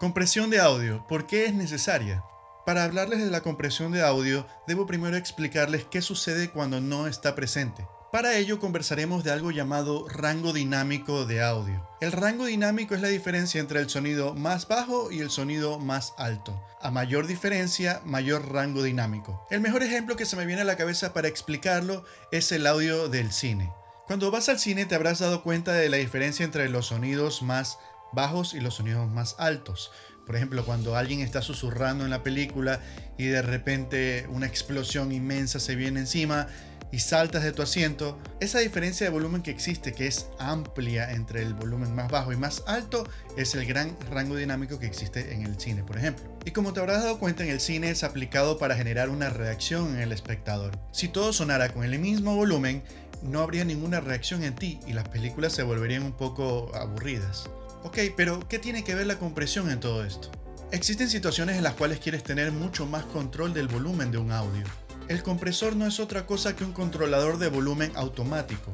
Compresión de audio. ¿Por qué es necesaria? Para hablarles de la compresión de audio, debo primero explicarles qué sucede cuando no está presente. Para ello conversaremos de algo llamado rango dinámico de audio. El rango dinámico es la diferencia entre el sonido más bajo y el sonido más alto. A mayor diferencia, mayor rango dinámico. El mejor ejemplo que se me viene a la cabeza para explicarlo es el audio del cine. Cuando vas al cine te habrás dado cuenta de la diferencia entre los sonidos más bajos y los sonidos más altos. Por ejemplo, cuando alguien está susurrando en la película y de repente una explosión inmensa se viene encima y saltas de tu asiento, esa diferencia de volumen que existe, que es amplia entre el volumen más bajo y más alto, es el gran rango dinámico que existe en el cine, por ejemplo. Y como te habrás dado cuenta, en el cine es aplicado para generar una reacción en el espectador. Si todo sonara con el mismo volumen, no habría ninguna reacción en ti y las películas se volverían un poco aburridas. Ok, pero ¿qué tiene que ver la compresión en todo esto? Existen situaciones en las cuales quieres tener mucho más control del volumen de un audio. El compresor no es otra cosa que un controlador de volumen automático.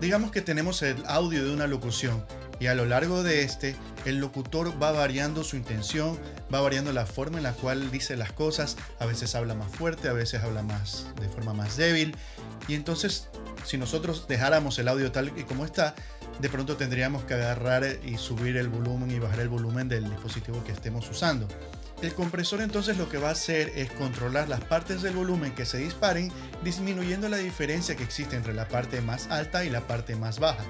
Digamos que tenemos el audio de una locución y a lo largo de este, el locutor va variando su intención, va variando la forma en la cual dice las cosas, a veces habla más fuerte, a veces habla más de forma más débil, y entonces si nosotros dejáramos el audio tal y como está, de pronto tendríamos que agarrar y subir el volumen y bajar el volumen del dispositivo que estemos usando. El compresor entonces lo que va a hacer es controlar las partes del volumen que se disparen, disminuyendo la diferencia que existe entre la parte más alta y la parte más baja.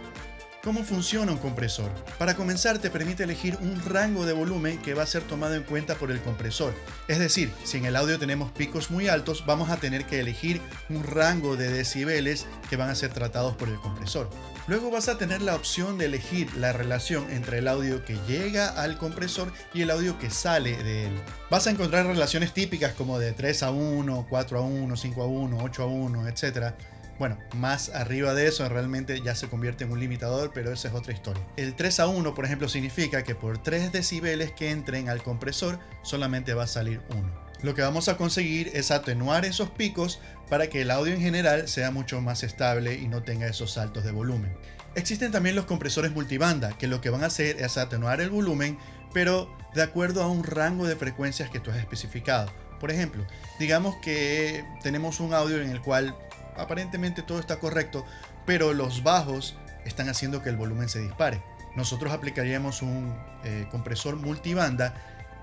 ¿Cómo funciona un compresor? Para comenzar te permite elegir un rango de volumen que va a ser tomado en cuenta por el compresor. Es decir, si en el audio tenemos picos muy altos, vamos a tener que elegir un rango de decibeles que van a ser tratados por el compresor. Luego vas a tener la opción de elegir la relación entre el audio que llega al compresor y el audio que sale de él. Vas a encontrar relaciones típicas como de 3 a 1, 4 a 1, 5 a 1, 8 a 1, etc bueno, más arriba de eso realmente ya se convierte en un limitador, pero esa es otra historia. El 3 a 1, por ejemplo, significa que por 3 decibeles que entren al compresor solamente va a salir 1. Lo que vamos a conseguir es atenuar esos picos para que el audio en general sea mucho más estable y no tenga esos saltos de volumen. Existen también los compresores multibanda, que lo que van a hacer es atenuar el volumen, pero de acuerdo a un rango de frecuencias que tú has especificado. Por ejemplo, digamos que tenemos un audio en el cual aparentemente todo está correcto, pero los bajos están haciendo que el volumen se dispare. Nosotros aplicaríamos un eh, compresor multibanda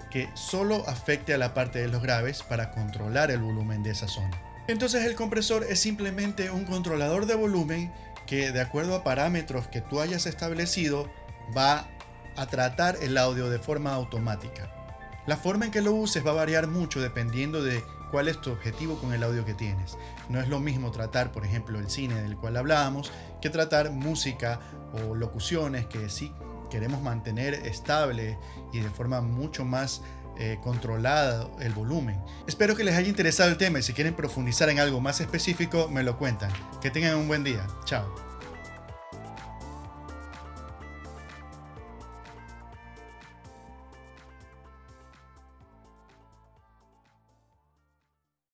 que solo afecte a la parte de los graves para controlar el volumen de esa zona. Entonces el compresor es simplemente un controlador de volumen que de acuerdo a parámetros que tú hayas establecido va a tratar el audio de forma automática. La forma en que lo uses va a variar mucho dependiendo de cuál es tu objetivo con el audio que tienes. No es lo mismo tratar, por ejemplo, el cine del cual hablábamos, que tratar música o locuciones que sí queremos mantener estable y de forma mucho más eh, controlada el volumen. Espero que les haya interesado el tema y si quieren profundizar en algo más específico me lo cuentan. Que tengan un buen día. Chao.